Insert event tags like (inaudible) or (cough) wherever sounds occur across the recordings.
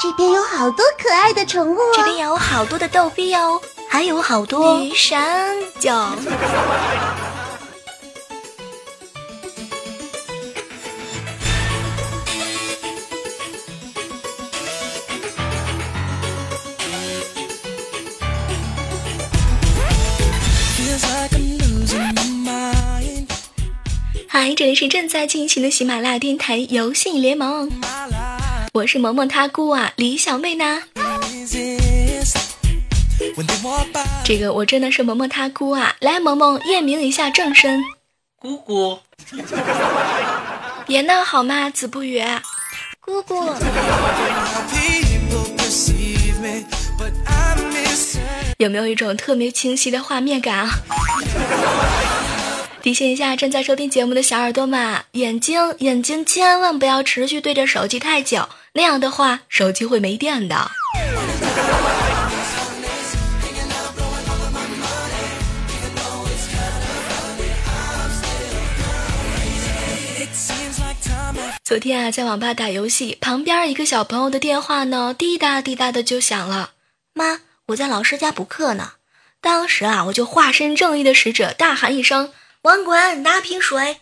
这边有好多可爱的宠物，这边有好多的逗逼哦，还有好多女神酒。嗨，这里是正在进行的喜马拉雅电台游戏联盟，我是萌萌他姑啊，李小妹呢？这个我真的是萌萌他姑啊，来萌萌验明一下正身，姑姑，(laughs) 别闹好吗？子不语，姑姑。(laughs) 有没有一种特别清晰的画面感啊？提醒一下正在收听节目的小耳朵们，眼睛眼睛千万不要持续对着手机太久，那样的话手机会没电的。昨天啊，在网吧打游戏，旁边一个小朋友的电话呢，滴答滴答的就响了，妈。我在老师家补课呢，当时啊，我就化身正义的使者，大喊一声：“滚滚，拿瓶水。”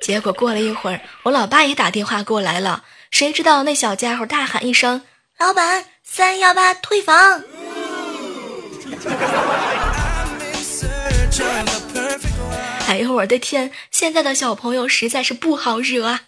结果过了一会儿，我老爸也打电话过来了，谁知道那小家伙大喊一声：“老板，三幺八退房。” (laughs) 哎呦我的天，现在的小朋友实在是不好惹啊！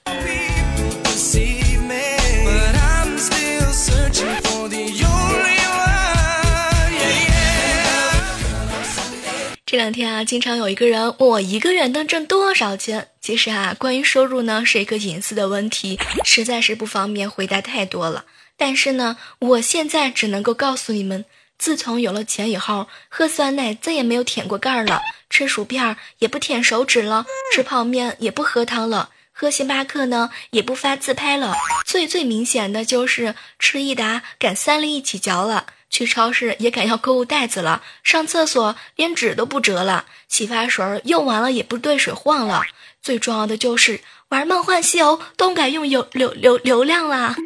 这两天啊，经常有一个人问我一个月能挣多少钱。其实啊，关于收入呢，是一个隐私的问题，实在是不方便回答太多了。但是呢，我现在只能够告诉你们，自从有了钱以后，喝酸奶再也没有舔过盖儿了，吃薯片也不舔手指了，吃泡面也不喝汤了，喝星巴克呢也不发自拍了。最最明显的就是吃益达敢三粒一起嚼了。去超市也敢要购物袋子了，上厕所连纸都不折了，洗发水用完了也不兑水晃了。最重要的就是玩《梦幻西游》都改用流流流流量啦。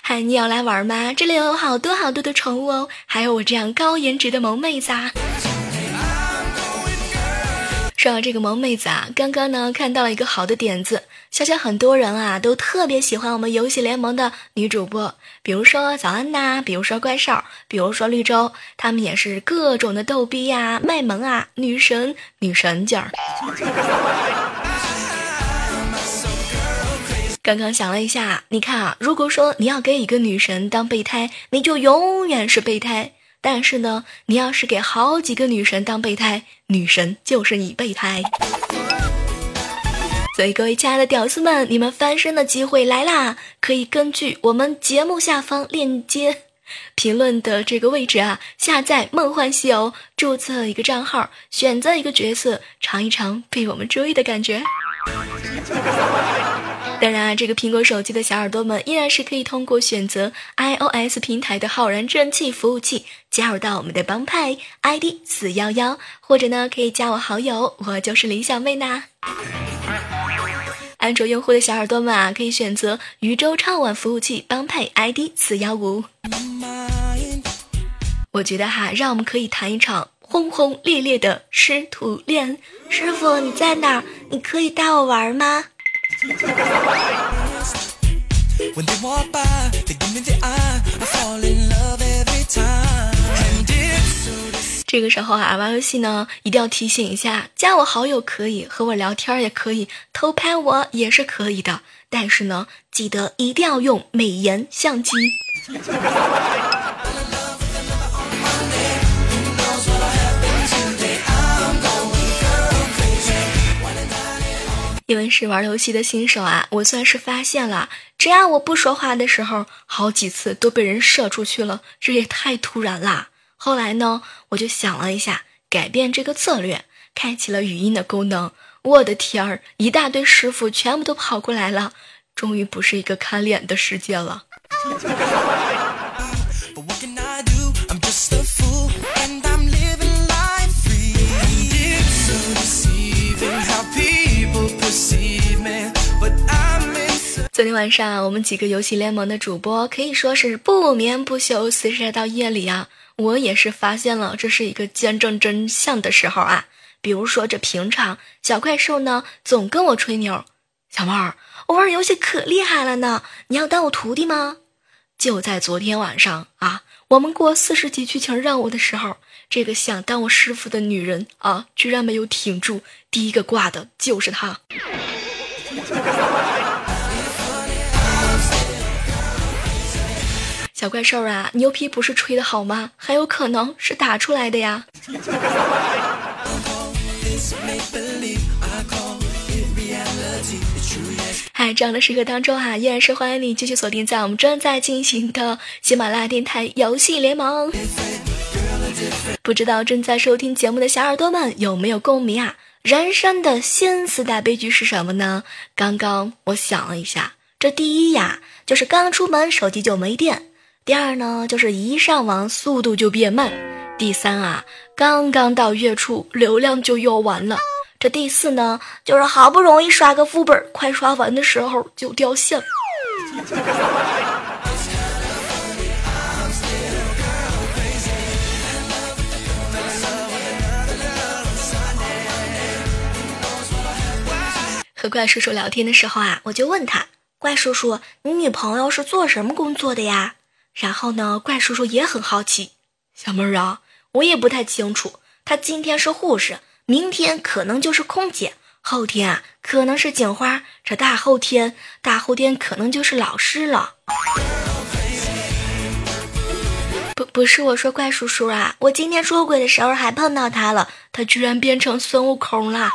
嗨，你要来玩吗？这里有好多好多的宠物哦，还有我这样高颜值的萌妹子啊。说到这个萌妹子啊，刚刚呢看到了一个好的点子，想想很多人啊都特别喜欢我们游戏联盟的女主播，比如说早安呐，比如说怪兽，比如说绿洲，他们也是各种的逗逼呀、卖萌啊，女神女神劲儿。(laughs) 刚刚想了一下，你看啊，如果说你要给一个女神当备胎，你就永远是备胎。但是呢，你要是给好几个女神当备胎，女神就是你备胎。所以各位亲爱的屌丝们，你们翻身的机会来啦！可以根据我们节目下方链接评论的这个位置啊，下载《梦幻西游》，注册一个账号，选择一个角色，尝一尝被我们追的感觉。当然啊，这个苹果手机的小耳朵们依然是可以通过选择 iOS 平台的浩然正气服务器加入到我们的帮派 ID 四幺幺，或者呢可以加我好友，我就是李小妹呐。安卓用户的小耳朵们啊，可以选择宇宙超玩服务器帮派 ID 四幺五。我觉得哈，让我们可以谈一场轰轰烈烈的师徒恋。师傅你在哪？你可以带我玩吗？这个时候啊，玩游戏呢，一定要提醒一下，加我好友可以，和我聊天也可以，偷拍我也是可以的，但是呢，记得一定要用美颜相机。因为是玩游戏的新手啊，我算是发现了，只要我不说话的时候，好几次都被人射出去了，这也太突然啦。后来呢，我就想了一下，改变这个策略，开启了语音的功能。我的天儿，一大堆师傅全部都跑过来了，终于不是一个看脸的世界了。(laughs) 天晚上，我们几个游戏联盟的主播可以说是不眠不休，厮杀到夜里啊。我也是发现了这是一个见证真相的时候啊。比如说这平常小怪兽呢，总跟我吹牛，小妹儿，我玩游戏可厉害了呢，你要当我徒弟吗？就在昨天晚上啊，我们过四十级剧情任务的时候，这个想当我师傅的女人啊，居然没有挺住，第一个挂的就是她。小怪兽啊，牛皮不是吹的好吗？还有可能是打出来的呀。(laughs) 嗨，这样的时刻当中哈，依然是欢迎你继续锁定在我们正在进行的喜马拉雅电台游戏联盟。不知道正在收听节目的小耳朵们有没有共鸣啊？人生的新四大悲剧是什么呢？刚刚我想了一下，这第一呀，就是刚出门手机就没电。第二呢，就是一上网速度就变慢；第三啊，刚刚到月初流量就用完了；这第四呢，就是好不容易刷个副本，快刷完的时候就掉线。和怪叔叔聊天的时候啊，我就问他：“怪叔叔，你女朋友是做什么工作的呀？”然后呢，怪叔叔也很好奇，小妹儿啊，我也不太清楚。他今天是护士，明天可能就是空姐，后天啊可能是警花，这大后天，大后天可能就是老师了。不，不是我说怪叔叔啊，我今天捉鬼的时候还碰到他了，他居然变成孙悟空了。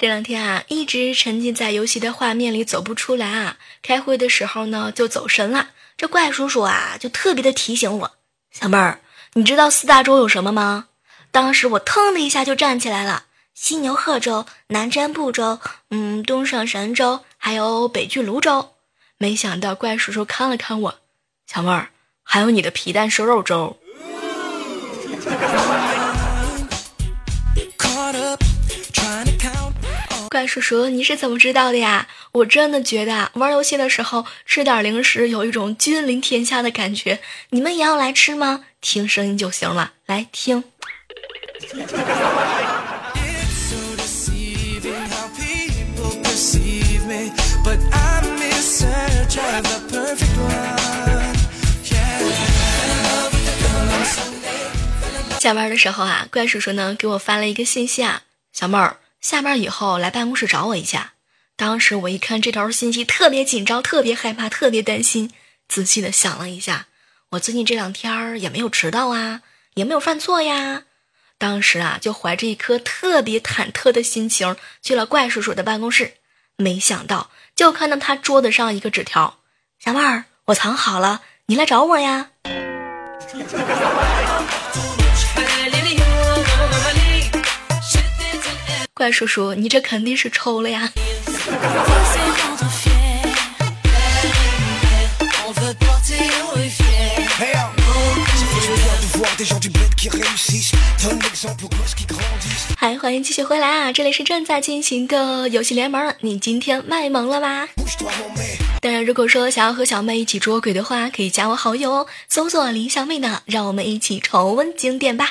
这两天啊，一直沉浸在游戏的画面里走不出来啊。开会的时候呢，就走神了。这怪叔叔啊，就特别的提醒我：“小妹儿，你知道四大洲有什么吗？”当时我腾的一下就站起来了：西牛贺州、南瞻部洲、嗯，东胜神州，还有北俱泸州。没想到怪叔叔看了看我：“小妹儿，还有你的皮蛋瘦肉粥。”怪叔叔，你是怎么知道的呀？我真的觉得玩游戏的时候吃点零食有一种君临天下的感觉。你们也要来吃吗？听声音就行了，来听。下班的时候啊，怪叔叔呢给我发了一个信息啊，小妹儿。下班以后来办公室找我一下。当时我一看这条信息，特别紧张，特别害怕，特别担心。仔细的想了一下，我最近这两天也没有迟到啊，也没有犯错呀。当时啊，就怀着一颗特别忐忑的心情去了怪叔叔的办公室。没想到，就看到他桌子上一个纸条：“小妹儿，我藏好了，你来找我呀。” (laughs) 叔叔，你这肯定是抽了呀！嗨，欢迎继续回来啊！这里是正在进行的游戏联盟，你今天卖萌了吗？当然，如果说想要和小妹一起捉鬼的话，可以加我好友哦，搜索“李小妹”呢，让我们一起重温经典吧。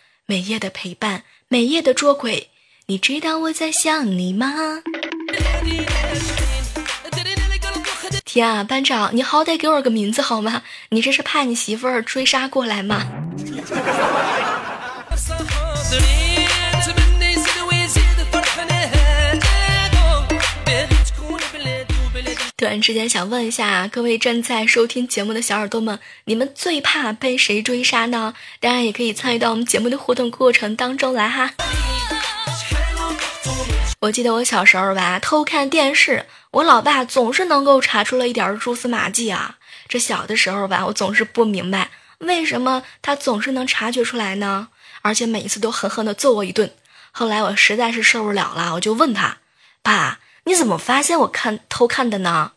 每夜的陪伴，每夜的捉鬼。你知道我在想你吗？天啊，班长，你好歹给我个名字好吗？你这是怕你媳妇儿追杀过来吗？突然之间想问一下各位正在收听节目的小耳朵们，你们最怕被谁追杀呢？当然也可以参与到我们节目的互动过程当中来哈。我记得我小时候吧，偷看电视，我老爸总是能够查出了一点蛛丝马迹啊。这小的时候吧，我总是不明白为什么他总是能察觉出来呢？而且每一次都狠狠地揍我一顿。后来我实在是受不了了，我就问他：“爸，你怎么发现我看偷看的呢？”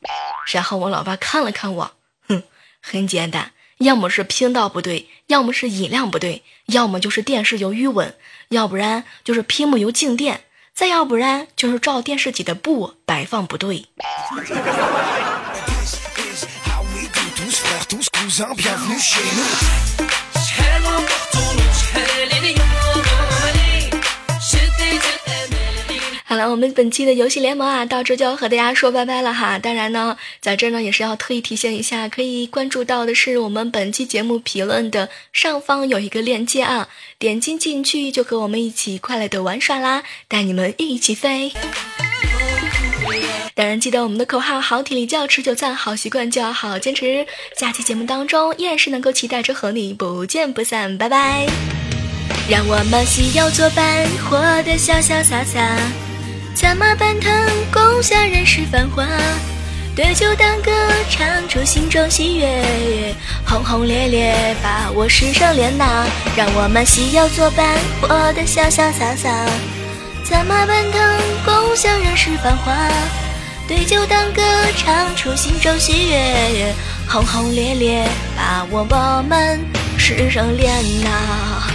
然后我老爸看了看我，哼，很简单，要么是频道不对，要么是音量不对，要么就是电视有余温，要不然就是屏幕有静电，再要不然就是照电视机的布摆放不对。好了，我们本期的游戏联盟啊，到这就要和大家说拜拜了哈。当然呢，在这呢也是要特意提醒一下，可以关注到的是我们本期节目评论的上方有一个链接啊，点击进去就和我们一起快乐的玩耍啦，带你们一起飞。当然，记得我们的口号：好体力就要持久战，好习惯就要好坚持。下期节目当中，依然是能够期待着和你不见不散，拜拜。让我们西游作伴，活得潇潇洒洒，策马奔腾，共享人世繁华。对酒当歌，唱出心中喜悦，轰轰烈烈，把握世上莲呐。让我们西游作伴，活得潇潇洒洒，策马奔腾，共享人世繁华。对酒当歌，唱出心中喜悦，轰轰烈烈，把握我们世上莲呐。